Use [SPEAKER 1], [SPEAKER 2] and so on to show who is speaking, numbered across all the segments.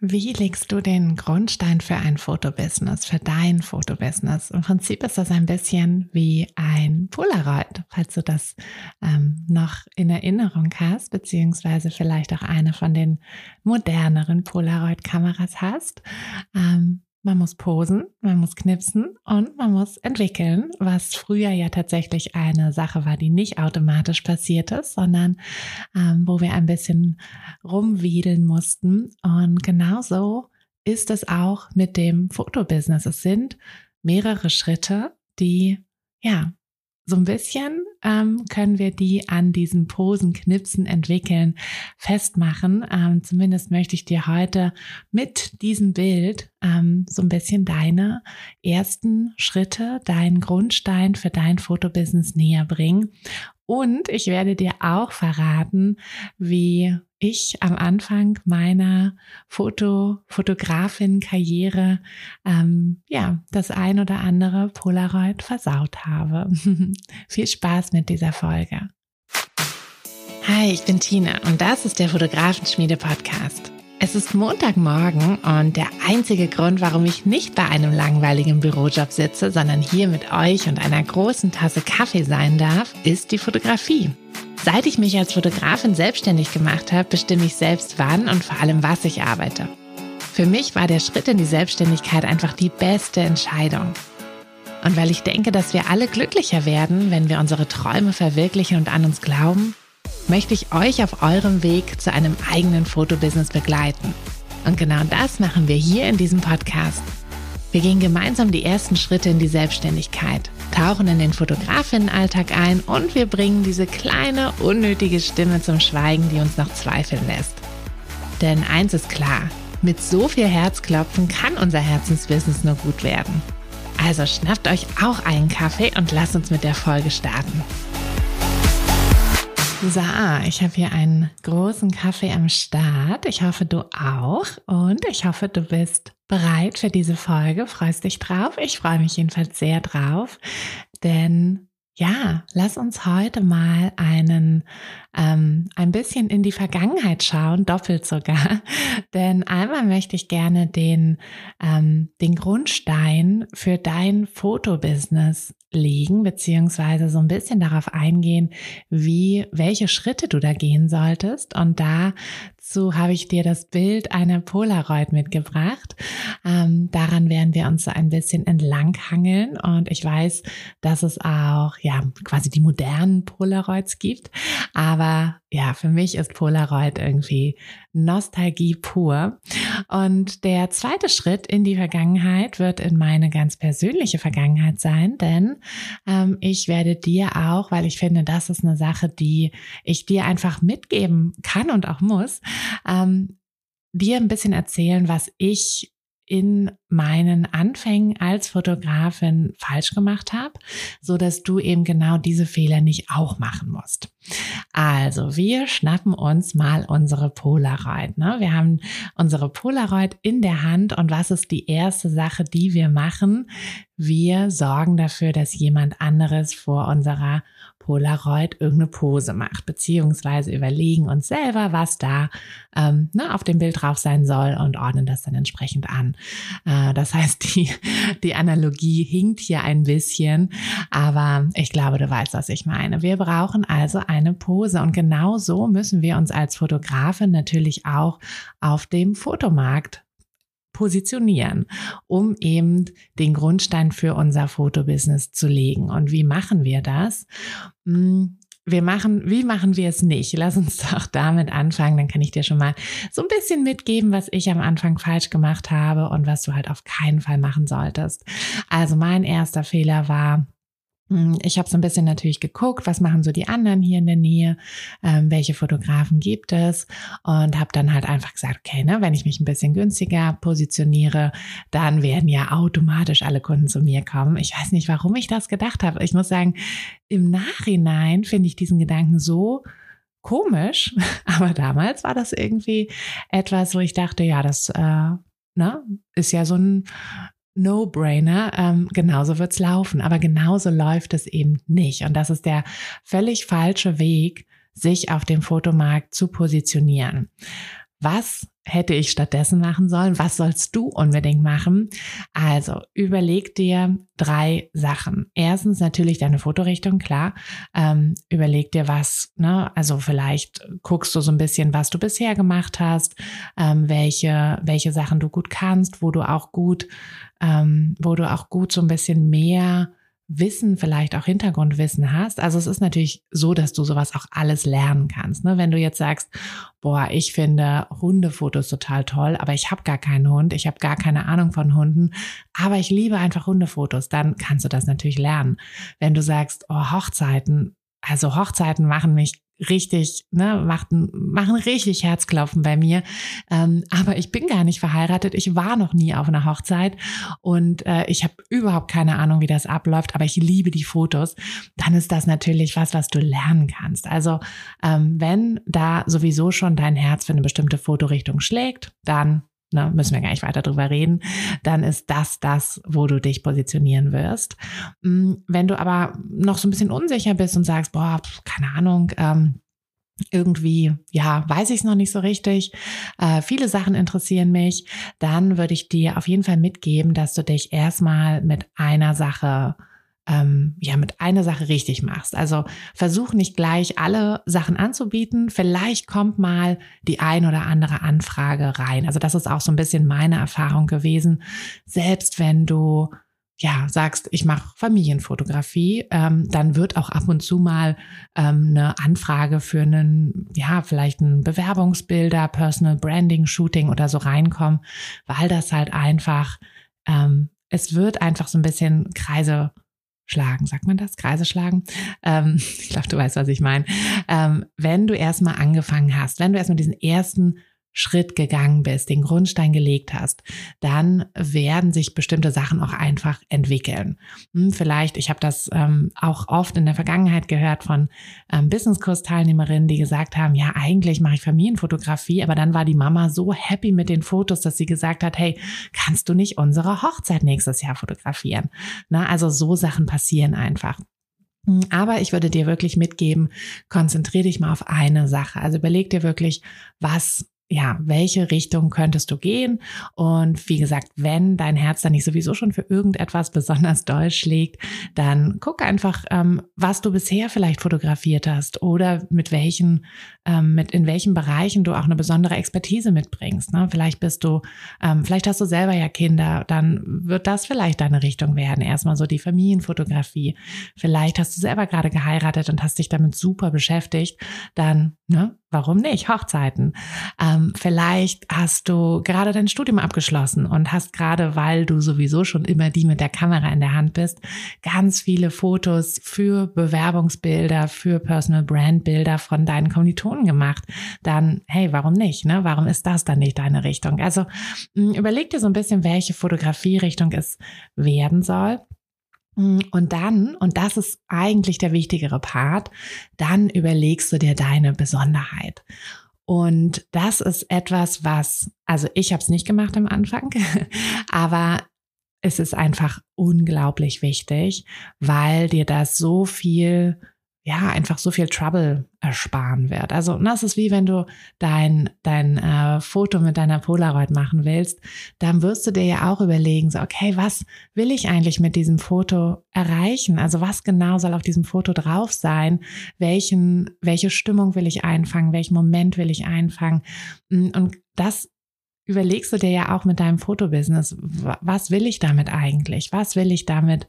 [SPEAKER 1] Wie legst du den Grundstein für ein Fotobusiness, für dein Fotobusiness? Im Prinzip ist das ein bisschen wie ein Polaroid, falls du das ähm, noch in Erinnerung hast, beziehungsweise vielleicht auch eine von den moderneren Polaroid-Kameras hast. Ähm, man muss posen, man muss knipsen und man muss entwickeln, was früher ja tatsächlich eine Sache war, die nicht automatisch passiert ist, sondern ähm, wo wir ein bisschen rumwedeln mussten. Und genauso ist es auch mit dem Fotobusiness. Es sind mehrere Schritte, die ja so ein bisschen ähm, können wir die an diesen Posen, Knipsen entwickeln, festmachen. Ähm, zumindest möchte ich dir heute mit diesem Bild ähm, so ein bisschen deine ersten Schritte, deinen Grundstein für dein Fotobusiness näher bringen. Und ich werde dir auch verraten, wie ich am Anfang meiner Foto, Fotografin-Karriere ähm, ja das ein oder andere Polaroid versaut habe. Viel Spaß mit dieser Folge. Hi, ich bin Tina und das ist der Fotografenschmiede Podcast. Es ist Montagmorgen und der einzige Grund, warum ich nicht bei einem langweiligen Bürojob sitze, sondern hier mit euch und einer großen Tasse Kaffee sein darf, ist die Fotografie. Seit ich mich als Fotografin selbstständig gemacht habe, bestimme ich selbst wann und vor allem was ich arbeite. Für mich war der Schritt in die Selbstständigkeit einfach die beste Entscheidung. Und weil ich denke, dass wir alle glücklicher werden, wenn wir unsere Träume verwirklichen und an uns glauben, möchte ich euch auf eurem Weg zu einem eigenen Fotobusiness begleiten. Und genau das machen wir hier in diesem Podcast. Wir gehen gemeinsam die ersten Schritte in die Selbstständigkeit, tauchen in den Fotografinnenalltag ein und wir bringen diese kleine, unnötige Stimme zum Schweigen, die uns noch zweifeln lässt. Denn eins ist klar, mit so viel Herzklopfen kann unser Herzensbusiness nur gut werden. Also schnappt euch auch einen Kaffee und lasst uns mit der Folge starten. So, ich habe hier einen großen Kaffee am Start. Ich hoffe, du auch. Und ich hoffe, du bist bereit für diese Folge. Freust dich drauf? Ich freue mich jedenfalls sehr drauf. Denn ja, lass uns heute mal einen ähm, ein bisschen in die Vergangenheit schauen, doppelt sogar. Denn einmal möchte ich gerne den, ähm, den Grundstein für dein Fotobusiness legen, beziehungsweise so ein bisschen darauf eingehen, wie, welche Schritte du da gehen solltest. Und dazu habe ich dir das Bild einer Polaroid mitgebracht. Ähm, daran werden wir uns so ein bisschen entlanghangeln. Und ich weiß, dass es auch, ja, quasi die modernen Polaroids gibt. Aber ja, für mich ist Polaroid irgendwie Nostalgie pur. Und der zweite Schritt in die Vergangenheit wird in meine ganz persönliche Vergangenheit sein, denn ähm, ich werde dir auch, weil ich finde, das ist eine Sache, die ich dir einfach mitgeben kann und auch muss, ähm, dir ein bisschen erzählen, was ich in meinen Anfängen als Fotografin falsch gemacht habe, so dass du eben genau diese Fehler nicht auch machen musst. Also, wir schnappen uns mal unsere Polaroid. Ne? Wir haben unsere Polaroid in der Hand und was ist die erste Sache, die wir machen? Wir sorgen dafür, dass jemand anderes vor unserer Polaroid irgendeine Pose macht, beziehungsweise überlegen uns selber, was da ähm, ne, auf dem Bild drauf sein soll und ordnen das dann entsprechend an. Äh, das heißt, die, die Analogie hinkt hier ein bisschen, aber ich glaube, du weißt, was ich meine. Wir brauchen also eine Pose und genau so müssen wir uns als Fotografin natürlich auch auf dem Fotomarkt positionieren, um eben den Grundstein für unser Fotobusiness zu legen. Und wie machen wir das? Hm, wir machen, wie machen wir es nicht? Lass uns doch damit anfangen. Dann kann ich dir schon mal so ein bisschen mitgeben, was ich am Anfang falsch gemacht habe und was du halt auf keinen Fall machen solltest. Also mein erster Fehler war, ich habe so ein bisschen natürlich geguckt, was machen so die anderen hier in der Nähe, ähm, welche Fotografen gibt es und habe dann halt einfach gesagt, okay, ne, wenn ich mich ein bisschen günstiger positioniere, dann werden ja automatisch alle Kunden zu mir kommen. Ich weiß nicht, warum ich das gedacht habe. Ich muss sagen, im Nachhinein finde ich diesen Gedanken so komisch, aber damals war das irgendwie etwas, wo ich dachte, ja, das äh, ne, ist ja so ein No-Brainer, ähm, genauso wird's laufen. Aber genauso läuft es eben nicht. Und das ist der völlig falsche Weg, sich auf dem Fotomarkt zu positionieren. Was hätte ich stattdessen machen sollen? Was sollst du unbedingt machen? Also überleg dir drei Sachen. Erstens natürlich deine Fotorichtung, klar. Ähm, überleg dir was, ne? Also vielleicht guckst du so ein bisschen, was du bisher gemacht hast, ähm, welche, welche Sachen du gut kannst, wo du auch gut, ähm, wo du auch gut so ein bisschen mehr Wissen, vielleicht auch Hintergrundwissen hast. Also es ist natürlich so, dass du sowas auch alles lernen kannst. Ne? Wenn du jetzt sagst, boah, ich finde Hundefotos total toll, aber ich habe gar keinen Hund, ich habe gar keine Ahnung von Hunden, aber ich liebe einfach Hundefotos, dann kannst du das natürlich lernen. Wenn du sagst, oh, Hochzeiten, also Hochzeiten machen mich richtig, ne, machten, machen richtig Herzklopfen bei mir. Ähm, aber ich bin gar nicht verheiratet. Ich war noch nie auf einer Hochzeit und äh, ich habe überhaupt keine Ahnung, wie das abläuft, aber ich liebe die Fotos. Dann ist das natürlich was, was du lernen kannst. Also ähm, wenn da sowieso schon dein Herz für eine bestimmte Fotorichtung schlägt, dann ne, müssen wir gar nicht weiter drüber reden, dann ist das das, wo du dich positionieren wirst. Mm, wenn du aber noch so ein bisschen unsicher bist und sagst, boah, keine Ahnung, ähm, irgendwie, ja, weiß ich es noch nicht so richtig. Äh, viele Sachen interessieren mich. Dann würde ich dir auf jeden Fall mitgeben, dass du dich erstmal mit einer Sache ähm, ja mit einer Sache richtig machst. Also versuch nicht gleich alle Sachen anzubieten. Vielleicht kommt mal die ein oder andere Anfrage rein. Also das ist auch so ein bisschen meine Erfahrung gewesen. Selbst wenn du ja, sagst, ich mache Familienfotografie, ähm, dann wird auch ab und zu mal ähm, eine Anfrage für einen, ja, vielleicht ein Bewerbungsbilder, Personal Branding, Shooting oder so reinkommen, weil das halt einfach, ähm, es wird einfach so ein bisschen Kreise schlagen, sagt man das? Kreise schlagen? Ähm, ich glaube, du weißt, was ich meine. Ähm, wenn du erstmal angefangen hast, wenn du erstmal diesen ersten Schritt gegangen bist, den Grundstein gelegt hast, dann werden sich bestimmte Sachen auch einfach entwickeln. Hm, vielleicht, ich habe das ähm, auch oft in der Vergangenheit gehört von ähm, Business-Kurs-Teilnehmerinnen, die gesagt haben, ja, eigentlich mache ich Familienfotografie, aber dann war die Mama so happy mit den Fotos, dass sie gesagt hat, hey, kannst du nicht unsere Hochzeit nächstes Jahr fotografieren? Na, also so Sachen passieren einfach. Hm, aber ich würde dir wirklich mitgeben, konzentriere dich mal auf eine Sache. Also überleg dir wirklich, was ja, welche Richtung könntest du gehen? Und wie gesagt, wenn dein Herz dann nicht sowieso schon für irgendetwas besonders doll schlägt, dann guck einfach, ähm, was du bisher vielleicht fotografiert hast oder mit welchen, ähm, mit in welchen Bereichen du auch eine besondere Expertise mitbringst. Ne? Vielleicht bist du, ähm, vielleicht hast du selber ja Kinder, dann wird das vielleicht deine Richtung werden. Erstmal so die Familienfotografie. Vielleicht hast du selber gerade geheiratet und hast dich damit super beschäftigt. Dann, ne, warum nicht? Hochzeiten. Ähm, vielleicht hast du gerade dein Studium abgeschlossen und hast gerade, weil du sowieso schon immer die mit der Kamera in der Hand bist, ganz viele Fotos für Bewerbungsbilder, für Personal Brand Bilder von deinen Kommilitonen gemacht. Dann, hey, warum nicht? Ne? Warum ist das dann nicht deine Richtung? Also überleg dir so ein bisschen, welche Fotografierichtung es werden soll. Mm, und dann, und das ist eigentlich der wichtigere Part, dann überlegst du dir deine Besonderheit. Und das ist etwas, was, also ich habe es nicht gemacht am Anfang, aber es ist einfach unglaublich wichtig, weil dir das so viel ja, einfach so viel Trouble ersparen wird. Also das ist wie wenn du dein, dein äh, Foto mit deiner Polaroid machen willst, dann wirst du dir ja auch überlegen, so, okay, was will ich eigentlich mit diesem Foto erreichen? Also was genau soll auf diesem Foto drauf sein? Welchen, welche Stimmung will ich einfangen? Welchen Moment will ich einfangen? Mm, und das überlegst du dir ja auch mit deinem Fotobusiness. Was will ich damit eigentlich? Was will ich damit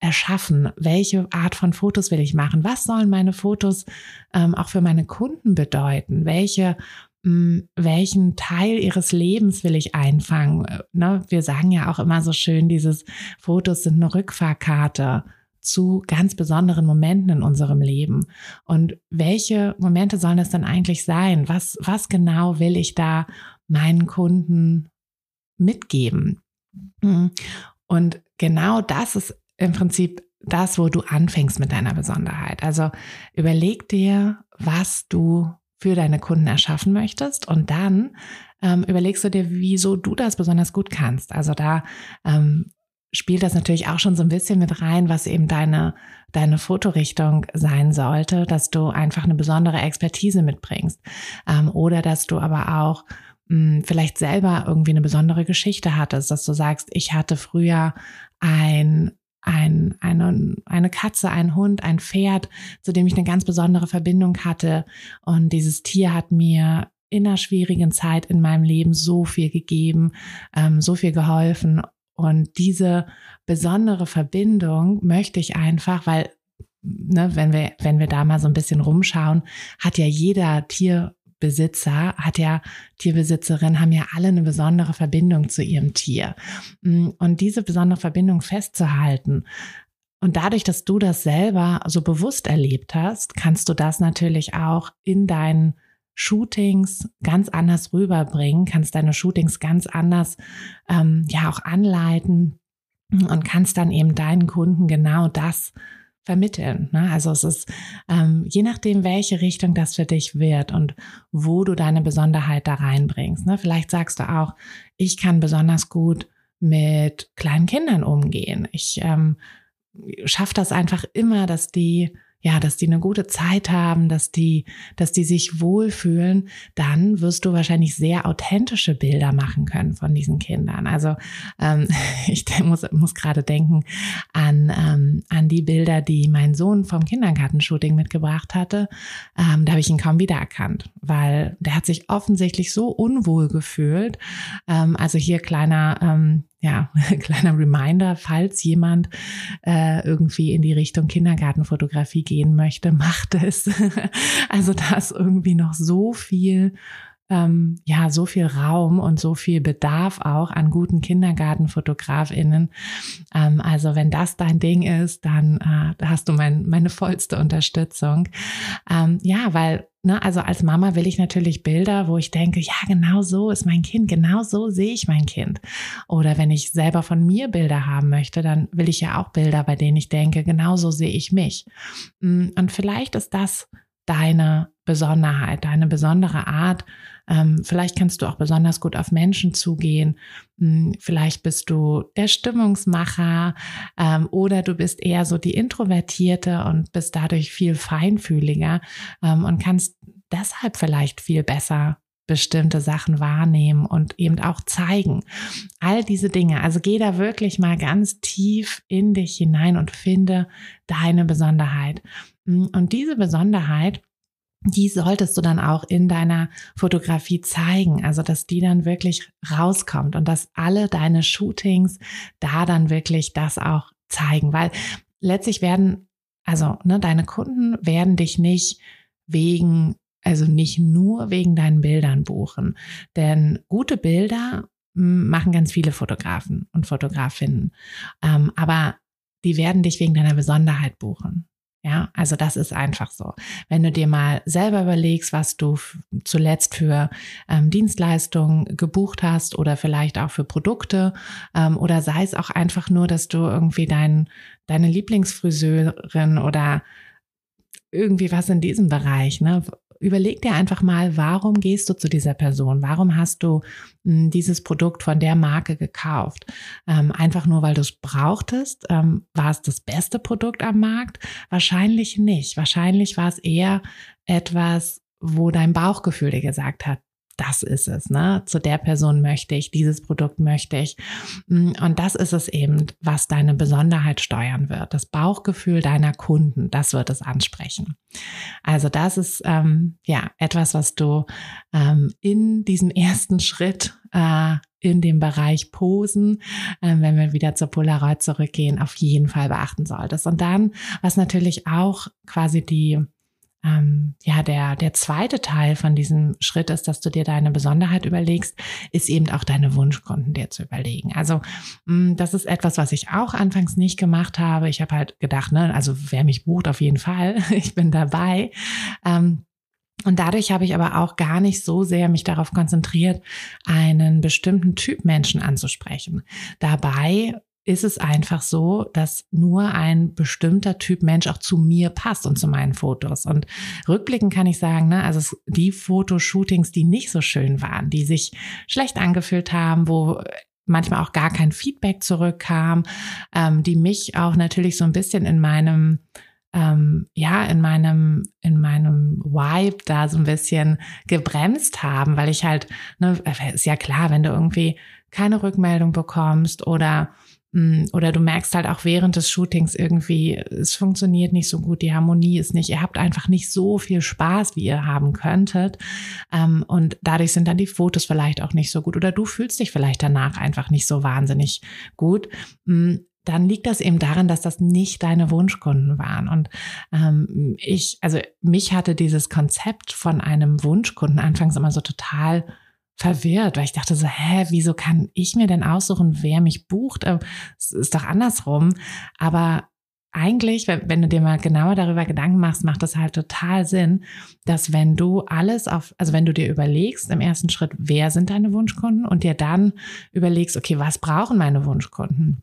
[SPEAKER 1] erschaffen? Welche Art von Fotos will ich machen? Was sollen meine Fotos ähm, auch für meine Kunden bedeuten? Welche hm, welchen Teil ihres Lebens will ich einfangen? Äh, ne? Wir sagen ja auch immer so schön, dieses Fotos sind eine Rückfahrkarte zu ganz besonderen Momenten in unserem Leben. Und welche Momente sollen es dann eigentlich sein? Was, was genau will ich da meinen Kunden mitgeben? Hm. Und genau das ist im Prinzip das, wo du anfängst mit deiner Besonderheit. Also überleg dir, was du für deine Kunden erschaffen möchtest und dann ähm, überlegst du dir, wieso du das besonders gut kannst. Also da ähm, spielt das natürlich auch schon so ein bisschen mit rein, was eben deine, deine Fotorichtung sein sollte, dass du einfach eine besondere Expertise mitbringst ähm, oder dass du aber auch mh, hm, vielleicht selber irgendwie eine besondere Geschichte hattest, dass du sagst, ich hatte früher ein ein, eine, eine Katze, ein Hund, ein Pferd, zu dem ich eine ganz besondere Verbindung hatte. Und dieses Tier hat mir in einer schwierigen Zeit in meinem Leben so viel gegeben, ähm, so viel geholfen. Und diese besondere Verbindung möchte ich einfach, weil, ne, wenn wir, wenn wir da mal so ein bisschen rumschauen, hat ja jeder Tier Besitzer, hat ja Tierbesitzerin, haben ja alle eine besondere Verbindung zu ihrem Tier. Mm, und diese besondere Verbindung festzuhalten, und dadurch, dass du das selber so bewusst erlebt hast, kannst du das natürlich auch in deinen Shootings ganz anders rüberbringen, kannst deine Shootings ganz anders ähm, ja auch anleiten und kannst dann eben deinen Kunden genau das vermitteln. Ne? Also es ist ähm, je nachdem, welche Richtung das für dich wird und wo du deine Besonderheit da reinbringst. Ne? Vielleicht sagst du auch, ich kann besonders gut mit kleinen Kindern umgehen. Ich ähm, schaffe das einfach immer, dass die ja, dass die eine gute Zeit haben, dass die, dass die sich wohlfühlen, dann wirst du wahrscheinlich sehr authentische Bilder machen können von diesen Kindern. Also ähm, ich muss, muss gerade denken an, ähm, an die Bilder, die mein Sohn vom Kindergartenshooting mitgebracht hatte. Ähm, da habe ich ihn kaum wiedererkannt, weil der hat sich offensichtlich so unwohl gefühlt. Ähm, also hier kleiner ähm, ja, kleiner Reminder, falls jemand äh, irgendwie in die Richtung Kindergartenfotografie gehen möchte, macht es. also da ist irgendwie noch so viel ähm, ja so viel Raum und so viel Bedarf auch an guten Kindergartenfotografinnen. Ähm, also wenn das dein Ding ist, dann äh, hast du mein, meine vollste Unterstützung. Ähm, ja, weil Ne, also als Mama will ich natürlich Bilder, wo ich denke, ja, genau so ist mein Kind, genau so sehe ich mein Kind. Oder wenn ich selber von mir Bilder haben möchte, dann will ich ja auch Bilder, bei denen ich denke, genau so sehe ich mich. Mm, und vielleicht ist das deine Besonderheit, deine besondere Art. Ähm, vielleicht kannst du auch besonders gut auf Menschen zugehen. Hm, vielleicht bist du der Stimmungsmacher ähm, oder du bist eher so die Introvertierte und bist dadurch viel feinfühliger ähm, und kannst deshalb vielleicht viel besser bestimmte Sachen wahrnehmen und eben auch zeigen. All diese Dinge. Also geh da wirklich mal ganz tief in dich hinein und finde deine Besonderheit. Hm, und diese Besonderheit, die solltest du dann auch in deiner Fotografie zeigen, also dass die dann wirklich rauskommt und dass alle deine Shootings da dann wirklich das auch zeigen, weil letztlich werden, also ne, deine Kunden werden dich nicht wegen, also nicht nur wegen deinen Bildern buchen, denn gute Bilder hm, machen ganz viele Fotografen und Fotografinnen, ähm, aber die werden dich wegen deiner Besonderheit buchen. Ja, also das ist einfach so. Wenn du dir mal selber überlegst, was du zuletzt für ähm, Dienstleistungen gebucht hast oder vielleicht auch für Produkte ähm, oder sei es auch einfach nur, dass du irgendwie dein, deine Lieblingsfriseurin oder irgendwie was in diesem Bereich, ne? Überleg dir einfach mal, warum gehst du zu dieser Person? Warum hast du hm, dieses Produkt von der Marke gekauft? Ähm, einfach nur, weil du es brauchtest? Ähm, war es das beste Produkt am Markt? Wahrscheinlich nicht. Wahrscheinlich war es eher etwas, wo dein Bauchgefühl dir gesagt hat, das ist es, ne? Zu der Person möchte ich, dieses Produkt möchte ich. Mm, und das ist es eben, was deine Besonderheit steuern wird. Das Bauchgefühl deiner Kunden, das wird es ansprechen. Also das ist ähm, ja etwas, was du ähm, in diesem ersten Schritt äh, in dem Bereich Posen, äh, wenn wir wieder zur Polaroid zurückgehen, auf jeden Fall beachten solltest. Und dann, was natürlich auch quasi die ähm, ja, der, der zweite Teil von diesem Schritt ist, dass du dir deine Besonderheit überlegst, ist eben auch deine Wunschkunden dir zu überlegen. Also mh, mm, das ist etwas, was ich auch anfangs nicht gemacht habe. Ich habe halt gedacht, ne, also wer mich bucht, auf jeden Fall, ich bin dabei. Ähm, und dadurch habe ich aber auch gar nicht so sehr mich darauf konzentriert, einen bestimmten Typ Menschen anzusprechen. Dabei ist es einfach so, dass nur ein bestimmter Typ Mensch auch zu mir passt und zu meinen Fotos. Und rückblickend kann ich sagen, ne, also die Fotoshootings, die nicht so schön waren, die sich schlecht angefühlt haben, wo manchmal auch gar kein Feedback zurückkam, ähm, die mich auch natürlich so ein bisschen in meinem ähm, ja in meinem in meinem Vibe da so ein bisschen gebremst haben, weil ich halt ne, ist ja klar, wenn du irgendwie keine Rückmeldung bekommst oder oder du merkst halt auch während des Shootings irgendwie, es funktioniert nicht so gut, die Harmonie ist nicht, ihr habt einfach nicht so viel Spaß, wie ihr haben könntet. Ähm, und dadurch sind dann die Fotos vielleicht auch nicht so gut. Oder du fühlst dich vielleicht danach einfach nicht so wahnsinnig gut. Mm, dann liegt das eben daran, dass das nicht deine Wunschkunden waren. Und ähm, ich, also mich hatte dieses Konzept von einem Wunschkunden anfangs immer so total verwirrt, weil ich dachte so, hä, wieso kann ich mir denn aussuchen, wer mich bucht? Äh, es ist doch andersrum. Aber eigentlich, wenn, wenn, du dir mal genauer darüber Gedanken machst, macht das halt total Sinn, dass wenn du alles auf, also wenn du dir überlegst im ersten Schritt, wer sind deine Wunschkunden und dir dann überlegst, okay, was brauchen meine Wunschkunden?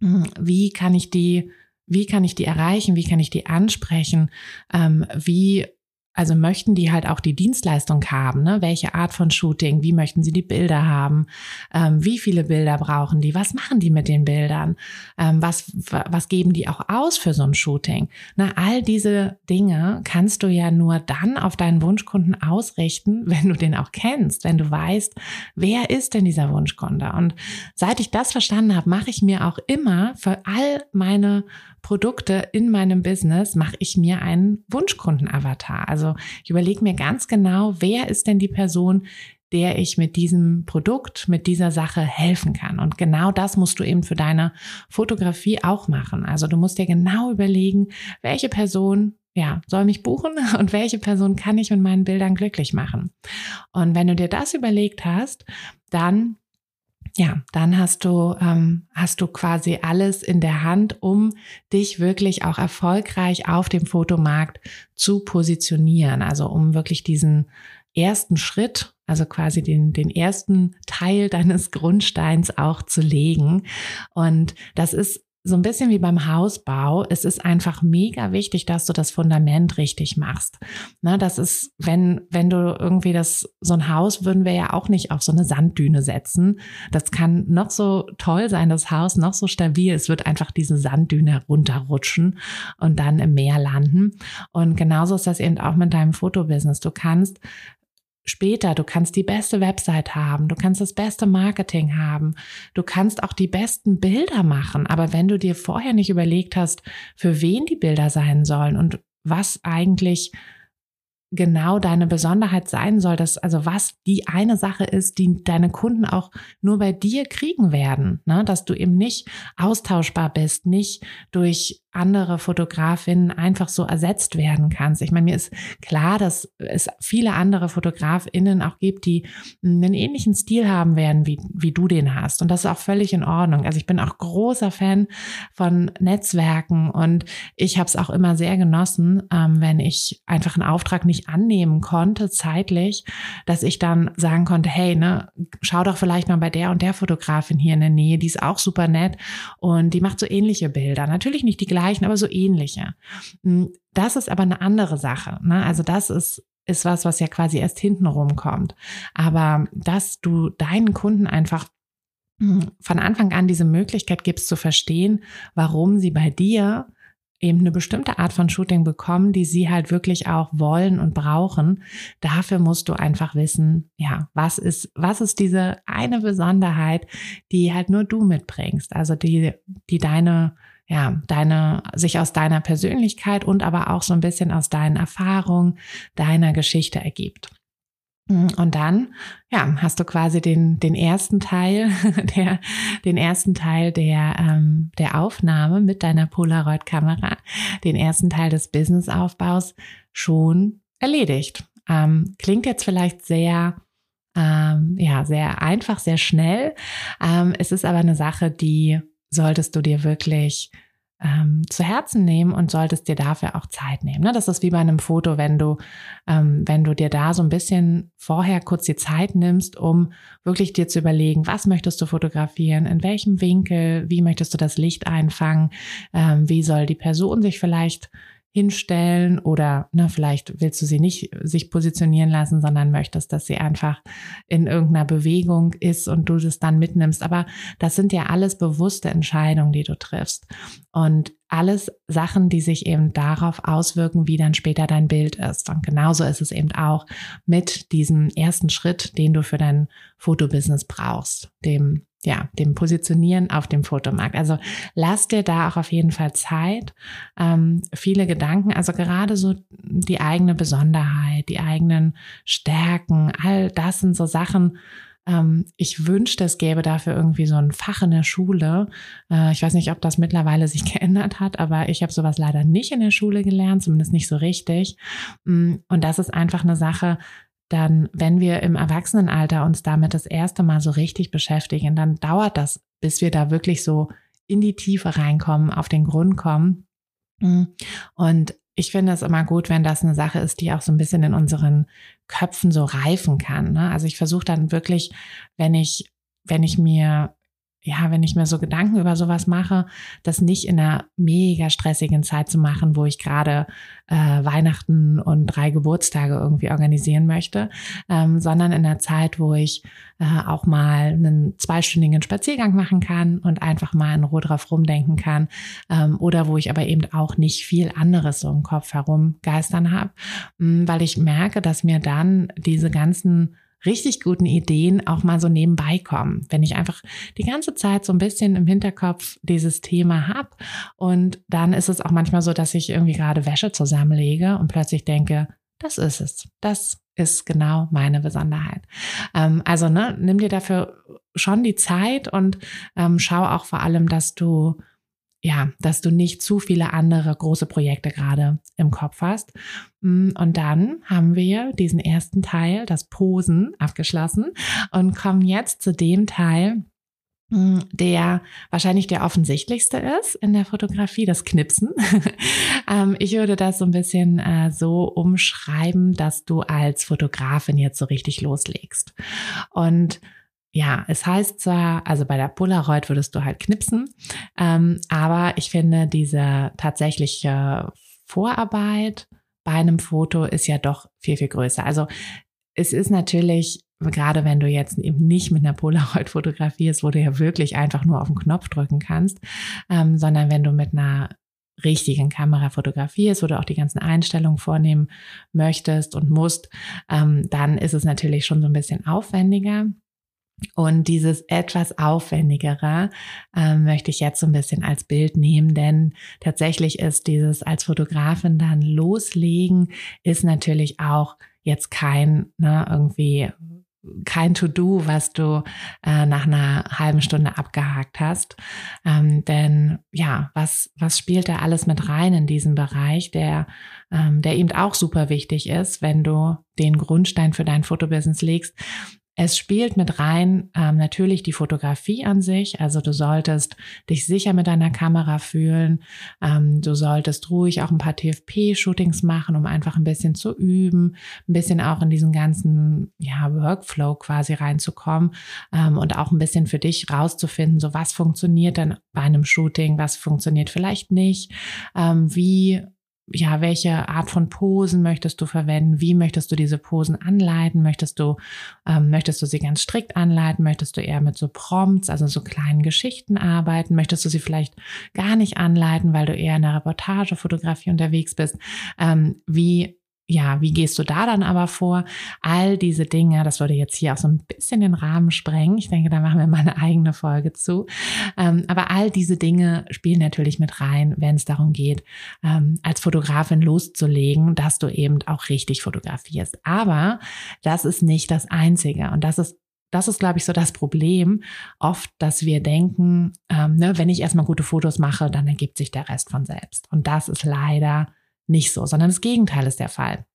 [SPEAKER 1] Hm, wie kann ich die, wie kann ich die erreichen? Wie kann ich die ansprechen? Ähm, wie also möchten die halt auch die Dienstleistung haben, ne? Welche Art von Shooting? Wie möchten sie die Bilder haben? Ähm, wie viele Bilder brauchen die? Was machen die mit den Bildern? Ähm, was, was geben die auch aus für so ein Shooting? Na, all diese Dinge kannst du ja nur dann auf deinen Wunschkunden ausrichten, wenn du den auch kennst, wenn du weißt, wer ist denn dieser Wunschkunde? Und seit ich das verstanden habe, mache ich mir auch immer für all meine Produkte in meinem Business mache ich mir einen Wunschkunden-Avatar. Also ich überlege mir ganz genau, wer ist denn die Person, der ich mit diesem Produkt, mit dieser Sache helfen kann. Und genau das musst du eben für deine Fotografie auch machen. Also du musst dir genau überlegen, welche Person ja, soll mich buchen und welche Person kann ich mit meinen Bildern glücklich machen. Und wenn du dir das überlegt hast, dann ja, dann hast du, ähm, hast du quasi alles in der Hand, um dich wirklich auch erfolgreich auf dem Fotomarkt zu positionieren. Also um wirklich diesen ersten Schritt, also quasi den, den ersten Teil deines Grundsteins auch zu legen. Und das ist so ein bisschen wie beim Hausbau, es ist einfach mega wichtig, dass du das Fundament richtig machst. Ne, das ist, wenn, wenn du irgendwie das, so ein Haus würden wir ja auch nicht auf so eine Sanddüne setzen. Das kann noch so toll sein, das Haus, noch so stabil. Es wird einfach diese Sanddüne runterrutschen und dann im Meer landen. Und genauso ist das eben auch mit deinem Fotobusiness. Du kannst später, du kannst die beste Website haben, du kannst das beste Marketing haben, du kannst auch die besten Bilder machen, aber wenn du dir vorher nicht überlegt hast, für wen die Bilder sein sollen und was eigentlich genau deine Besonderheit sein soll, dass also was die eine Sache ist, die deine Kunden auch nur bei dir kriegen werden, ne? dass du eben nicht austauschbar bist, nicht durch andere Fotografinnen einfach so ersetzt werden kannst. Ich meine, mir ist klar, dass es viele andere Fotografinnen auch gibt, die einen ähnlichen Stil haben werden, wie, wie du den hast. Und das ist auch völlig in Ordnung. Also ich bin auch großer Fan von Netzwerken und ich habe es auch immer sehr genossen, ähm, wenn ich einfach einen Auftrag nicht annehmen konnte, zeitlich, dass ich dann sagen konnte, hey, ne, schau doch vielleicht mal bei der und der Fotografin hier in der Nähe, die ist auch super nett und die macht so ähnliche Bilder. Natürlich nicht die gleichen gleichen, aber so ähnliche. Hm, das ist aber eine andere Sache. Ne? Also das ist ist was, was ja quasi erst hinten rumkommt. Aber dass du deinen Kunden einfach hm, von Anfang an diese Möglichkeit gibst zu verstehen, warum sie bei dir eben eine bestimmte Art von Shooting bekommen, die sie halt wirklich auch wollen und brauchen. Dafür musst du einfach wissen, ja, was ist, was ist diese eine Besonderheit, die halt nur du mitbringst, also die, die deine ja, deine, sich aus deiner Persönlichkeit und aber auch so ein bisschen aus deinen Erfahrungen, deiner Geschichte ergibt. Und dann, ja, hast du quasi den, den ersten Teil, der, den ersten Teil der, ähm, der Aufnahme mit deiner Polaroid-Kamera, den ersten Teil des Businessaufbaus schon erledigt. Ähm, klingt jetzt vielleicht sehr, ähm, ja, sehr einfach, sehr schnell. Ähm, es ist aber eine Sache, die solltest du dir wirklich ähm, zu Herzen nehmen und solltest dir dafür auch Zeit nehmen. Ne? Das ist wie bei einem Foto, wenn du, ähm, wenn du dir da so ein bisschen vorher kurz die Zeit nimmst, um wirklich dir zu überlegen, was möchtest du fotografieren, in welchem Winkel, wie möchtest du das Licht einfangen, ähm, wie soll die Person sich vielleicht hinstellen oder na, vielleicht willst du sie nicht sich positionieren lassen, sondern möchtest, dass sie einfach in irgendeiner Bewegung ist und du das dann mitnimmst. Aber das sind ja alles bewusste Entscheidungen, die du triffst. Und alles Sachen, die sich eben darauf auswirken, wie dann später dein Bild ist. Und genauso ist es eben auch mit diesem ersten Schritt, den du für dein Fotobusiness brauchst, dem ja, dem Positionieren auf dem Fotomarkt. Also lass dir da auch auf jeden Fall Zeit, ähm, viele Gedanken, also gerade so die eigene Besonderheit, die eigenen Stärken, all das sind so Sachen, ähm, ich wünschte, es gäbe dafür irgendwie so ein Fach in der Schule. Äh, ich weiß nicht, ob das mittlerweile sich geändert hat, aber ich habe sowas leider nicht in der Schule gelernt, zumindest nicht so richtig. Mm, und das ist einfach eine Sache, dann, wenn wir im Erwachsenenalter uns damit das erste Mal so richtig beschäftigen, dann dauert das, bis wir da wirklich so in die Tiefe reinkommen, auf den Grund kommen. Und ich finde es immer gut, wenn das eine Sache ist, die auch so ein bisschen in unseren Köpfen so reifen kann. Ne? Also ich versuche dann wirklich, wenn ich, wenn ich mir ja, wenn ich mir so Gedanken über sowas mache, das nicht in einer mega stressigen Zeit zu machen, wo ich gerade äh, Weihnachten und drei Geburtstage irgendwie organisieren möchte, ähm, sondern in einer Zeit, wo ich äh, auch mal einen zweistündigen Spaziergang machen kann und einfach mal in Ruhe drauf rumdenken kann ähm, oder wo ich aber eben auch nicht viel anderes so im Kopf herumgeistern habe, hm, weil ich merke, dass mir dann diese ganzen richtig guten Ideen auch mal so nebenbei kommen. Wenn ich einfach die ganze Zeit so ein bisschen im Hinterkopf dieses Thema habe und dann ist es auch manchmal so, dass ich irgendwie gerade Wäsche zusammenlege und plötzlich denke, das ist es. Das ist genau meine Besonderheit. Ähm, also ne, nimm dir dafür schon die Zeit und ähm, schau auch vor allem, dass du ja, dass du nicht zu viele andere große Projekte gerade im Kopf hast. Mm, und dann haben wir diesen ersten Teil, das Posen, abgeschlossen und kommen jetzt zu dem Teil, mm, der wahrscheinlich der offensichtlichste ist in der Fotografie, das Knipsen. Ähm, ich würde das so ein bisschen äh, so umschreiben, dass du als Fotografin jetzt so richtig loslegst. Und ja, es heißt zwar, also bei der Polaroid würdest du halt knipsen, ähm, aber ich finde, diese tatsächliche Vorarbeit bei einem Foto ist ja doch viel, viel größer. Also es ist natürlich, gerade wenn du jetzt eben nicht mit einer Polaroid fotografierst, wo du ja wirklich einfach nur auf den Knopf drücken kannst, ähm, sondern wenn du mit einer richtigen Kamera fotografierst oder auch die ganzen Einstellungen vornehmen möchtest und musst, ähm, dann ist es natürlich schon so ein bisschen aufwendiger. Und dieses etwas aufwendigere äh, möchte ich jetzt so ein bisschen als Bild nehmen, denn tatsächlich ist dieses als Fotografin dann loslegen, ist natürlich auch jetzt kein ne, irgendwie kein To-Do, was du äh, nach einer halben Stunde abgehakt hast. Ähm, denn ja, was, was spielt da alles mit rein in diesem Bereich, der, ähm, der eben auch super wichtig ist, wenn du den Grundstein für dein Fotobusiness legst. Es spielt mit rein ähm, natürlich die Fotografie an sich. Also du solltest dich sicher mit deiner Kamera fühlen. Ähm, du solltest ruhig auch ein paar TFP-Shootings machen, um einfach ein bisschen zu üben, ein bisschen auch in diesen ganzen ja, Workflow quasi reinzukommen ähm, und auch ein bisschen für dich rauszufinden, so was funktioniert denn bei einem Shooting, was funktioniert vielleicht nicht, ähm, wie ja, welche Art von Posen möchtest du verwenden? Wie möchtest du diese Posen anleiten? Möchtest du, ähm, möchtest du sie ganz strikt anleiten? Möchtest du eher mit so Prompts, also so kleinen Geschichten arbeiten? Möchtest du sie vielleicht gar nicht anleiten, weil du eher in der Reportagefotografie unterwegs bist? Ähm, wie ja, wie gehst du da dann aber vor? All diese Dinge, das würde jetzt hier auch so ein bisschen den Rahmen sprengen. Ich denke, da machen wir mal eine eigene Folge zu. Ähm, aber all diese Dinge spielen natürlich mit rein, wenn es darum geht, ähm, als Fotografin loszulegen, dass du eben auch richtig fotografierst. Aber das ist nicht das Einzige. Und das ist das ist, glaube ich, so das Problem oft, dass wir denken, ähm, ne, wenn ich erstmal gute Fotos mache, dann ergibt sich der Rest von selbst. Und das ist leider nicht so, sondern das Gegenteil ist der Fall.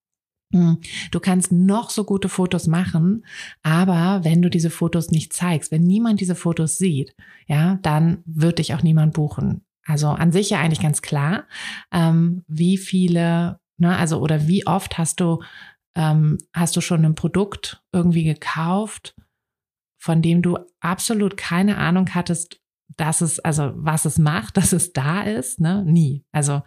[SPEAKER 1] Hm, du kannst noch so gute Fotos machen, aber wenn du diese Fotos nicht zeigst, wenn niemand diese Fotos sieht, ja, dann wird dich auch niemand buchen. Also an sich ja eigentlich ganz klar, ähm, wie viele, ne, also oder wie oft hast du ähm, hast du schon ein Produkt irgendwie gekauft, von dem du absolut keine Ahnung hattest, dass es, also was es macht, dass es da ist, ne? Nie. Also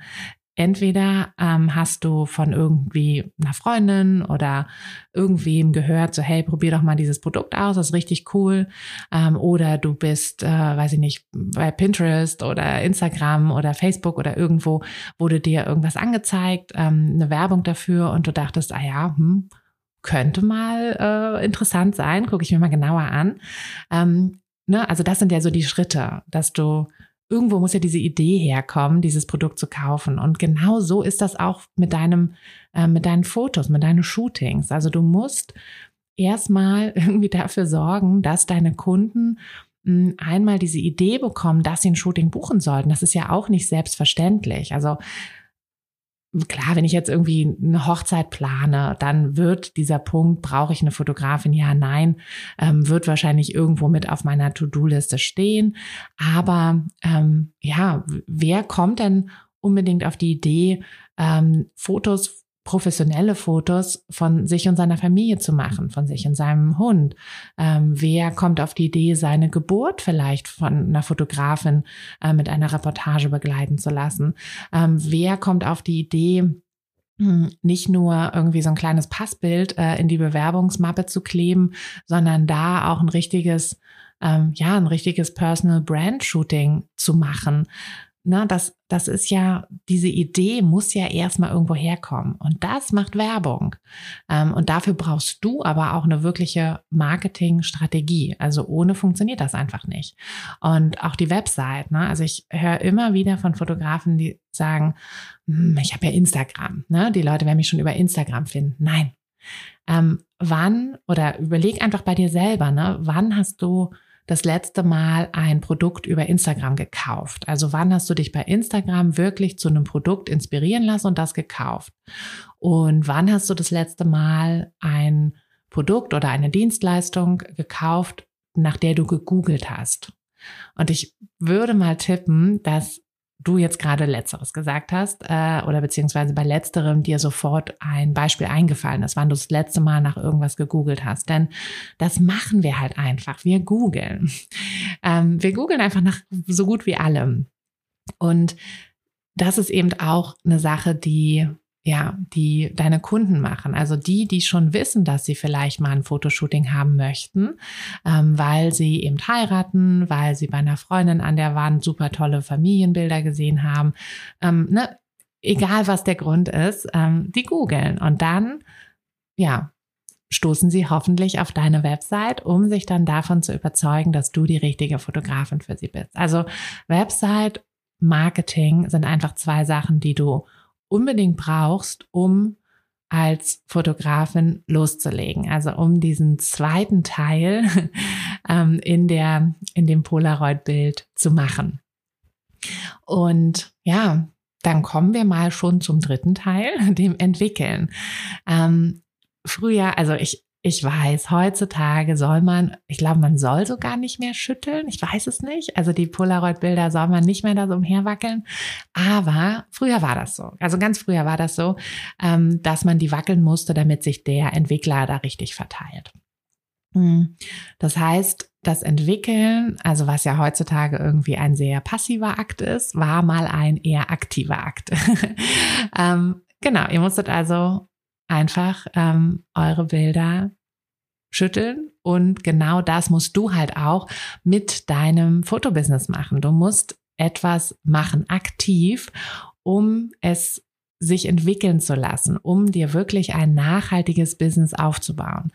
[SPEAKER 1] Entweder ähm, hast du von irgendwie einer Freundin oder irgendwem gehört, so hey, probier doch mal dieses Produkt aus, das ist richtig cool. Ähm, oder du bist, äh, weiß ich nicht, bei Pinterest oder Instagram oder Facebook oder irgendwo wurde dir irgendwas angezeigt, ähm, eine Werbung dafür und du dachtest, ah ja, hm, könnte mal äh, interessant sein, gucke ich mir mal genauer an. Ähm, ne? Also das sind ja so die Schritte, dass du irgendwo muss ja diese Idee herkommen, dieses Produkt zu kaufen. Und genau so ist das auch mit deinem, äh, mit deinen Fotos, mit deinen Shootings. Also du musst erstmal irgendwie dafür sorgen, dass deine Kunden hm, einmal diese Idee bekommen, dass sie ein Shooting buchen sollten. Das ist ja auch nicht selbstverständlich. Also klar, wenn ich jetzt irgendwie eine Hochzeit plane, dann wird dieser Punkt, brauche ich eine Fotografin? Ja, nein, ähm, wird wahrscheinlich irgendwo mit auf meiner To-Do-Liste stehen. Aber ähm, ja, wer kommt denn unbedingt auf die Idee, ähm, Fotos professionelle Fotos von sich und seiner Familie zu machen, von sich und seinem Hund. Ähm, wer kommt auf die Idee, seine Geburt vielleicht von einer Fotografin äh, mit einer Reportage begleiten zu lassen? Ähm, wer kommt auf die Idee, hm, nicht nur irgendwie so ein kleines Passbild äh, in die Bewerbungsmappe zu kleben, sondern da auch ein richtiges, ähm, ja, ein richtiges Personal Brand Shooting zu machen. Na, das, das ist ja, diese Idee muss ja erstmal irgendwo herkommen. Und das macht Werbung. Ähm, und dafür brauchst du aber auch eine wirkliche Marketingstrategie. Also ohne funktioniert das einfach nicht. Und auch die Website. Ne? Also ich höre immer wieder von Fotografen, die sagen, hm, ich habe ja Instagram. Ne? Die Leute werden mich schon über Instagram finden. Nein. Ähm, wann, oder überleg einfach bei dir selber, ne? wann hast du das letzte Mal ein Produkt über Instagram gekauft? Also wann hast du dich bei Instagram wirklich zu einem Produkt inspirieren lassen und das gekauft? Und wann hast du das letzte Mal ein Produkt oder eine Dienstleistung gekauft, nach der du gegoogelt hast? Und ich würde mal tippen, dass du jetzt gerade letzteres gesagt hast äh, oder beziehungsweise bei letzterem dir sofort ein Beispiel eingefallen ist, wann du das letzte Mal nach irgendwas gegoogelt hast. Denn das machen wir halt einfach. Wir googeln. Ähm, wir googeln einfach nach so gut wie allem. Und das ist eben auch eine Sache, die ja, die deine Kunden machen. Also die, die schon wissen, dass sie vielleicht mal ein Fotoshooting haben möchten, ähm, weil sie eben heiraten, weil sie bei einer Freundin an der Wand super tolle Familienbilder gesehen haben. Ähm, ne? Egal was der Grund ist, ähm, die googeln und dann, ja, stoßen sie hoffentlich auf deine Website, um sich dann davon zu überzeugen, dass du die richtige Fotografin für sie bist. Also Website, Marketing sind einfach zwei Sachen, die du unbedingt brauchst, um als Fotografin loszulegen. Also um diesen zweiten Teil ähm, in der, in dem Polaroid-Bild zu machen. Und ja, dann kommen wir mal schon zum dritten Teil, dem Entwickeln. Ähm, früher, also ich, ich weiß, heutzutage soll man, ich glaube, man soll sogar nicht mehr schütteln. Ich weiß es nicht. Also die Polaroid-Bilder soll man nicht mehr da so umherwackeln. Aber früher war das so. Also ganz früher war das so, ähm, dass man die wackeln musste, damit sich der Entwickler da richtig verteilt. Hm. Das heißt, das Entwickeln, also was ja heutzutage irgendwie ein sehr passiver Akt ist, war mal ein eher aktiver Akt. ähm, genau, ihr musstet also einfach ähm, eure Bilder schütteln und genau das musst du halt auch mit deinem Fotobusiness machen. Du musst etwas machen, aktiv, um es sich entwickeln zu lassen, um dir wirklich ein nachhaltiges Business aufzubauen.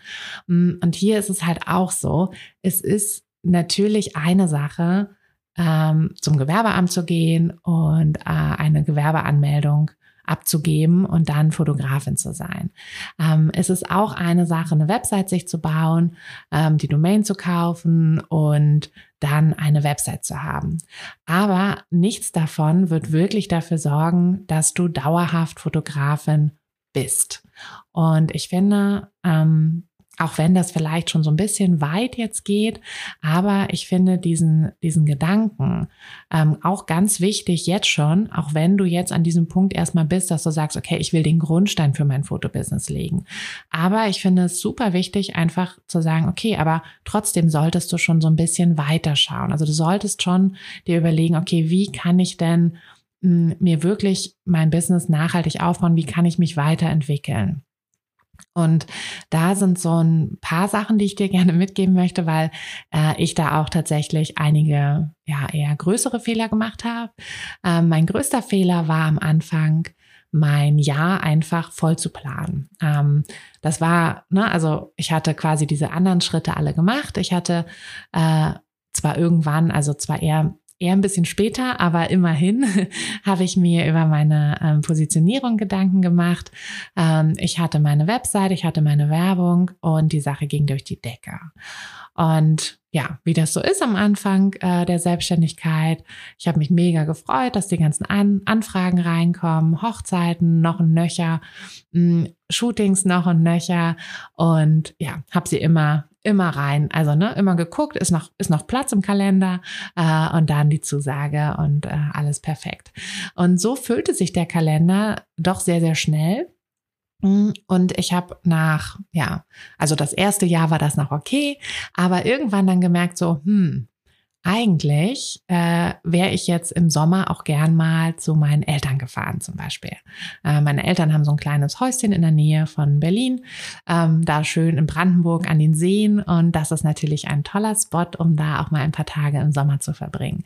[SPEAKER 1] Mm, und hier ist es halt auch so, es ist natürlich eine Sache, ähm, zum Gewerbeamt zu gehen und äh, eine Gewerbeanmeldung abzugeben und dann Fotografin zu sein. Ähm, es ist auch eine Sache, eine Website sich zu bauen, ähm, die Domain zu kaufen und dann eine Website zu haben. Aber nichts davon wird wirklich dafür sorgen, dass du dauerhaft Fotografin bist. Und ich finde, ähm, auch wenn das vielleicht schon so ein bisschen weit jetzt geht, aber ich finde diesen, diesen Gedanken ähm, auch ganz wichtig jetzt schon, auch wenn du jetzt an diesem Punkt erstmal bist, dass du sagst, okay, ich will den Grundstein für mein Fotobusiness legen. Aber ich finde es super wichtig, einfach zu sagen, okay, aber trotzdem solltest du schon so ein bisschen weiter schauen. Also du solltest schon dir überlegen, okay, wie kann ich denn mh, hm, mir wirklich mein Business nachhaltig aufbauen? Wie kann ich mich weiterentwickeln? Und da sind so ein paar Sachen, die ich dir gerne mitgeben möchte, weil äh, ich da auch tatsächlich einige ja eher größere Fehler gemacht habe. Äh, mein größter Fehler war am Anfang mein Jahr einfach voll zu planen. Ähm, das war, ne, also ich hatte quasi diese anderen Schritte alle gemacht. Ich hatte äh, zwar irgendwann, also zwar eher eher ein bisschen später, aber immerhin habe ich mir über meine ähm, Positionierung Gedanken gemacht. Ähm, ich hatte meine Website, ich hatte meine Werbung und die Sache ging durch die Decke. Und ja, wie das so ist am Anfang äh, der Selbstständigkeit. Ich habe mich mega gefreut, dass die ganzen An Anfragen reinkommen, Hochzeiten noch ein Nöcher, mh, Shootings noch ein Nöcher und ja, habe sie immer immer rein. Also ne, immer geguckt, ist noch, ist noch Platz im Kalender äh, und dann die Zusage und äh, alles perfekt. Und so füllte sich der Kalender doch sehr, sehr schnell. Mm, und ich habe nach, ja, also das erste Jahr war das noch okay, aber irgendwann dann gemerkt, so, hm, eigentlich äh, wäre ich jetzt im Sommer auch gern mal zu meinen Eltern gefahren zum Beispiel. Äh, meine Eltern haben so ein kleines Häuschen in der Nähe von Berlin, ähm, da schön in Brandenburg an den Seen und das ist natürlich ein toller Spot, um da auch mal ein paar Tage im Sommer zu verbringen.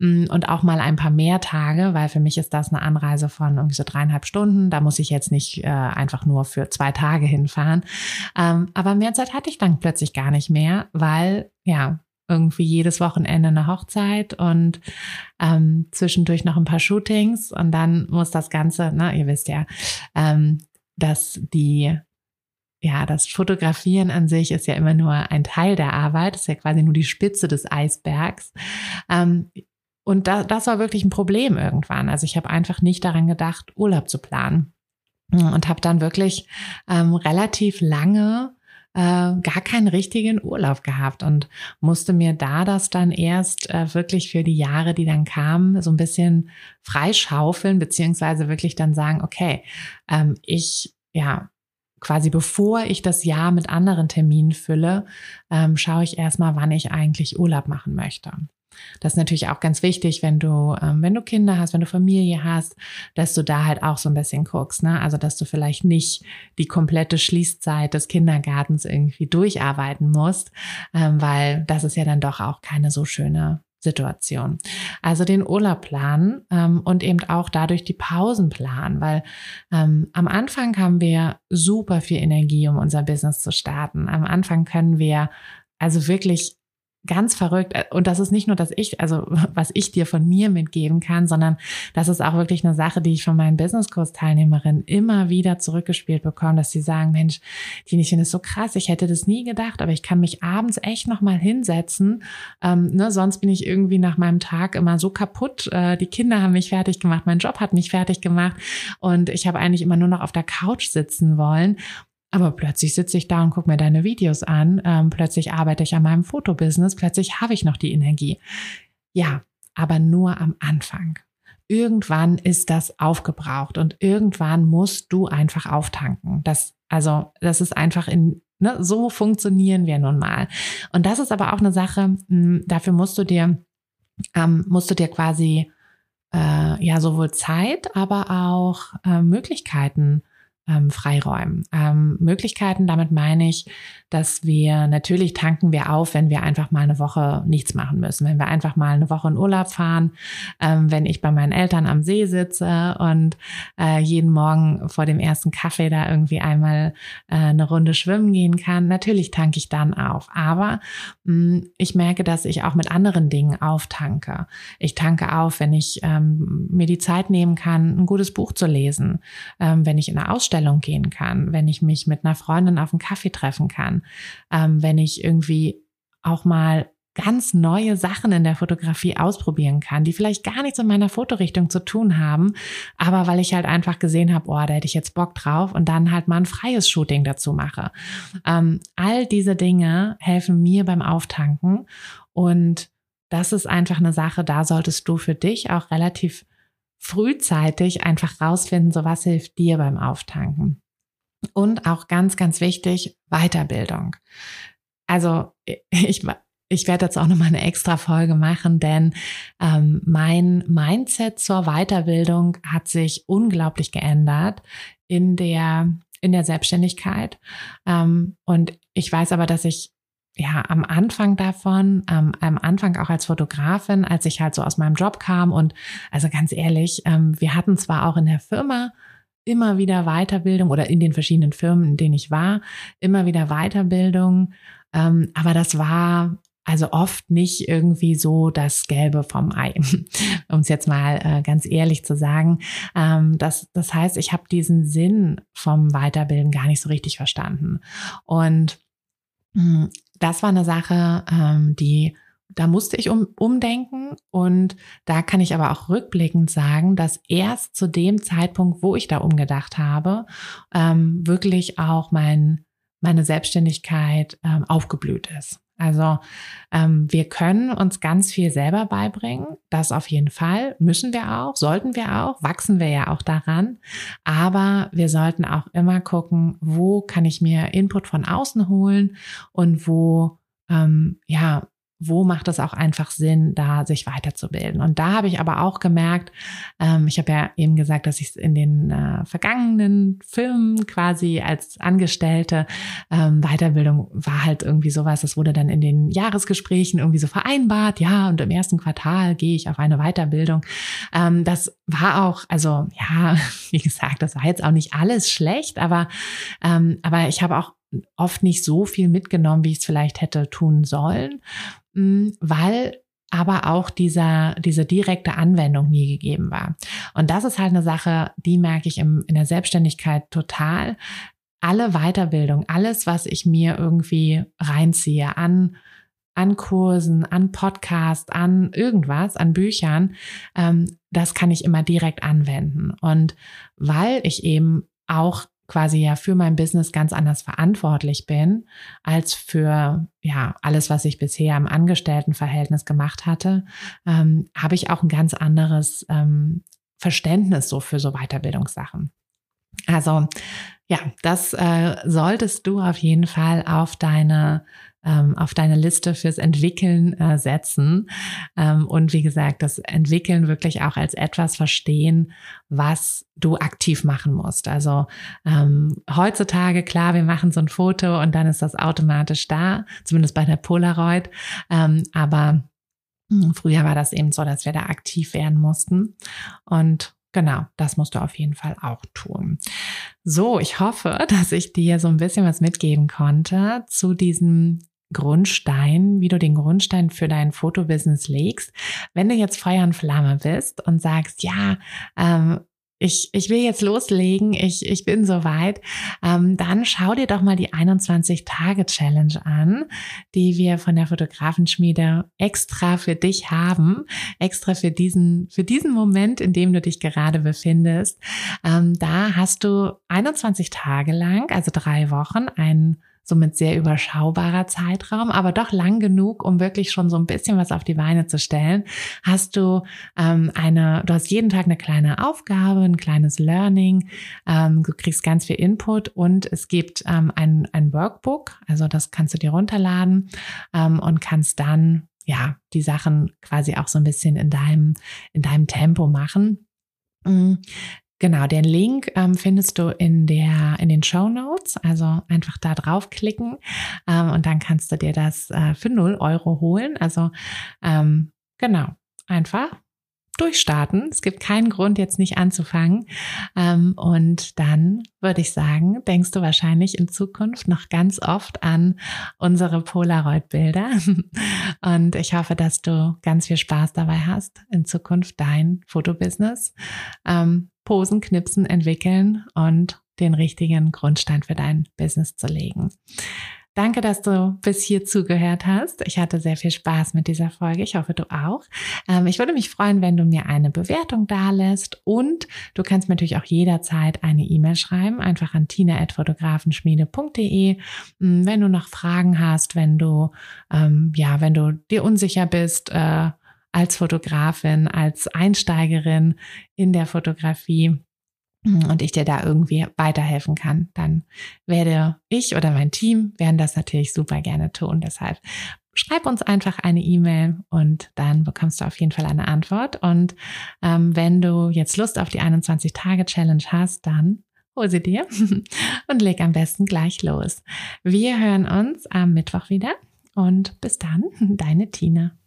[SPEAKER 1] Mm, und auch mal ein paar mehr Tage, weil für mich ist das eine Anreise von irgendwie so dreieinhalb Stunden. Da muss ich jetzt nicht äh, einfach nur für zwei Tage hinfahren. Ähm, aber mehr Zeit hatte ich dann plötzlich gar nicht mehr, weil ja, irgendwie jedes Wochenende eine Hochzeit und ähm, zwischendurch noch ein paar Shootings und dann muss das Ganze, ne, ihr wisst ja, ähm, dass die ja, das Fotografieren an sich ist ja immer nur ein Teil der Arbeit, ist ja quasi nur die Spitze des Eisbergs. Ähm, und da, das war wirklich ein Problem irgendwann. Also ich habe einfach nicht daran gedacht, Urlaub zu planen und habe dann wirklich ähm, relativ lange äh, gar keinen richtigen Urlaub gehabt und musste mir da das dann erst äh, wirklich für die Jahre, die dann kamen, so ein bisschen freischaufeln, beziehungsweise wirklich dann sagen, okay, ähm, ich, ja, quasi bevor ich das Jahr mit anderen Terminen fülle, ähm, schaue ich erstmal, wann ich eigentlich Urlaub machen möchte. Das ist natürlich auch ganz wichtig, wenn du, ähm, wenn du Kinder hast, wenn du Familie hast, dass du da halt auch so ein bisschen guckst, ne? Also, dass du vielleicht nicht die komplette Schließzeit des Kindergartens irgendwie durcharbeiten musst, ähm, weil das ist ja dann doch auch keine so schöne Situation. Also den Urlaub planen ähm, und eben auch dadurch die Pausen planen, weil ähm, am Anfang haben wir super viel Energie, um unser Business zu starten. Am Anfang können wir also wirklich ganz verrückt. Und das ist nicht nur, dass ich, also was ich dir von mir mitgeben kann, sondern das ist auch wirklich eine Sache, die ich von meinen Business-Kurs-Teilnehmerinnen immer wieder zurückgespielt bekomme, dass sie sagen, Mensch, die ich finde es so krass, ich hätte das nie gedacht, aber ich kann mich abends echt nochmal hinsetzen. Ähm, ne, sonst bin ich irgendwie nach meinem Tag immer so kaputt. Äh, die Kinder haben mich fertig gemacht, mein Job hat mich fertig gemacht und ich habe eigentlich immer nur noch auf der Couch sitzen wollen. Aber plötzlich sitze ich da und gucke mir deine Videos an. Ähm, plötzlich arbeite ich an meinem Fotobusiness. Plötzlich habe ich noch die Energie. Ja, aber nur am Anfang. Irgendwann ist das aufgebraucht und irgendwann musst du einfach auftanken. Das Also das ist einfach in, ne, so funktionieren wir nun mal. Und das ist aber auch eine Sache, mh, hm, dafür musst du dir, ähm, musst du dir quasi äh, ja sowohl Zeit, aber auch äh, Möglichkeiten ähm, freiräumen. Ähm, Möglichkeiten, damit meine ich, dass wir natürlich tanken wir auf, wenn wir einfach mal eine Woche nichts machen müssen, wenn wir einfach mal eine Woche in Urlaub fahren, ähm, wenn ich bei meinen Eltern am See sitze und äh, jeden Morgen vor dem ersten Kaffee da irgendwie einmal äh, eine Runde schwimmen gehen kann. Natürlich tanke ich dann auf, aber mh, hm, ich merke, dass ich auch mit anderen Dingen auftanke. Ich tanke auf, wenn ich ähm, mir die Zeit nehmen kann, ein gutes Buch zu lesen, ähm, wenn ich in eine Ausstellung Ausstellung gehen kann, wenn ich mich mit einer Freundin auf einen Kaffee treffen kann, ähm, wenn ich irgendwie auch mal ganz neue Sachen in der Fotografie ausprobieren kann, die vielleicht gar nichts mit meiner Fotorichtung zu tun haben, aber weil ich halt einfach gesehen habe, oh, da hätte ich jetzt Bock drauf und dann halt mal ein freies Shooting dazu mache. Ähm, all diese Dinge helfen mir beim Auftanken und das ist einfach eine Sache, da solltest du für dich auch relativ frühzeitig einfach rausfinden, so was hilft dir beim Auftanken. Und auch ganz, ganz wichtig, Weiterbildung. Also ich, ich werde jetzt auch nochmal eine extra Folge machen, denn ähm, mein Mindset zur Weiterbildung hat sich unglaublich geändert in der in der Selbstständigkeit. Ähm, und ich weiß aber, dass ich ja, am Anfang davon, ähm, am Anfang auch als Fotografin, als ich halt so aus meinem Job kam und also ganz ehrlich, ähm, wir hatten zwar auch in der Firma immer wieder Weiterbildung oder in den verschiedenen Firmen, in denen ich war, immer wieder Weiterbildung, ähm, aber das war also oft nicht irgendwie so das Gelbe vom Ei, um es jetzt mal äh, ganz ehrlich zu sagen. Ähm, das, das heißt, ich habe diesen Sinn vom Weiterbilden gar nicht so richtig verstanden. Und das war eine Sache, ähm, die da musste ich um, umdenken und da kann ich aber auch rückblickend sagen, dass erst zu dem Zeitpunkt, wo ich da umgedacht habe, ähm, wirklich auch mein, meine Selbstständigkeit ähm, aufgeblüht ist. Also ähm, wir können uns ganz viel selber beibringen, das auf jeden Fall, müssen wir auch, sollten wir auch, wachsen wir ja auch daran, aber wir sollten auch immer gucken, wo kann ich mir Input von außen holen und wo ähm, ja wo macht es auch einfach Sinn, da sich weiterzubilden. Und da habe ich aber auch gemerkt, ähm, ich habe ja eben gesagt, dass ich in den äh, vergangenen Filmen quasi als Angestellte ähm, Weiterbildung war halt irgendwie sowas, das wurde dann in den Jahresgesprächen irgendwie so vereinbart, ja, und im ersten Quartal gehe ich auf eine Weiterbildung. Ähm, das war auch, also ja, wie gesagt, das war jetzt auch nicht alles schlecht, aber, ähm, aber ich habe auch oft nicht so viel mitgenommen, wie ich es vielleicht hätte tun sollen, weil aber auch dieser, diese direkte Anwendung nie gegeben war. Und das ist halt eine Sache, die merke ich im, in der Selbstständigkeit total. Alle Weiterbildung, alles, was ich mir irgendwie reinziehe an an Kursen, an Podcast, an irgendwas, an Büchern, ähm, das kann ich immer direkt anwenden. Und weil ich eben auch quasi ja für mein Business ganz anders verantwortlich bin als für ja alles, was ich bisher im Angestelltenverhältnis gemacht hatte, ähm, habe ich auch ein ganz anderes ähm, Verständnis so für so Weiterbildungssachen. Also ja, das äh, solltest du auf jeden Fall auf deine ähm, auf deine Liste fürs Entwickeln äh, setzen. Ähm, und wie gesagt, das Entwickeln wirklich auch als etwas verstehen, was du aktiv machen musst. Also ähm, heutzutage, klar, wir machen so ein Foto und dann ist das automatisch da, zumindest bei der Polaroid. Ähm, aber hm, Früher war das eben so, dass wir da aktiv werden mussten. Und Genau, das musst du auf jeden Fall auch tun. So, ich hoffe, dass ich dir so ein bisschen was mitgeben konnte zu diesem Grundstein, wie du den Grundstein für dein Fotobusiness legst. Wenn du jetzt Feuer und Flamme bist und sagst, ja, ähm, ich, ich will jetzt loslegen, ich, ich bin soweit, ähm, dann schau dir doch mal die 21-Tage-Challenge an, die wir von der Fotografenschmiede extra für dich haben, extra für diesen, für diesen Moment, in dem du dich gerade befindest. Ähm, da hast du 21 Tage lang, also drei Wochen, ein somit sehr überschaubarer Zeitraum, aber doch lang genug, um wirklich schon so ein bisschen was auf die Beine zu stellen, hast du ähm, eine, du hast jeden Tag eine kleine Aufgabe, ein kleines Learning, ähm, du kriegst ganz viel Input und es gibt ähm, ein, ein Workbook, also das kannst du dir runterladen ähm, und kannst dann ja die Sachen quasi auch so ein bisschen in deinem in deinem Tempo machen. Genau, den Link ähm, findest du in der in den Show Notes. Also einfach da draufklicken ähm, und dann kannst du dir das äh, für 0 Euro holen. Also ähm, genau, einfach durchstarten. Es gibt keinen Grund, jetzt nicht anzufangen. Ähm, und dann würde ich sagen, denkst du wahrscheinlich in Zukunft noch ganz oft an unsere Polaroid-Bilder. Und ich hoffe, dass du ganz viel Spaß dabei hast, in Zukunft dein Fotobusiness ähm, Posen, Knipsen entwickeln und den richtigen Grundstein für dein Business zu legen. Danke, dass du bis hier zugehört hast. Ich hatte sehr viel Spaß mit dieser Folge. Ich hoffe, du auch. Ähm, ich würde mich freuen, wenn du mir eine Bewertung dalässt und du kannst mir natürlich auch jederzeit eine E-Mail schreiben, einfach an tina.fotografenschmiede.de. Mm, wenn du noch Fragen hast, wenn du, ähm, ja, wenn du dir unsicher bist, äh, als Fotografin, als Einsteigerin in der Fotografie, und ich dir da irgendwie weiterhelfen kann, dann werde ich oder mein Team werden das natürlich super gerne tun. Deshalb schreib uns einfach eine E-Mail und dann bekommst du auf jeden Fall eine Antwort. Und ähm, wenn du jetzt Lust auf die 21-Tage-Challenge hast, dann hol sie dir und leg am besten gleich los. Wir hören uns am Mittwoch wieder und bis dann, deine Tina.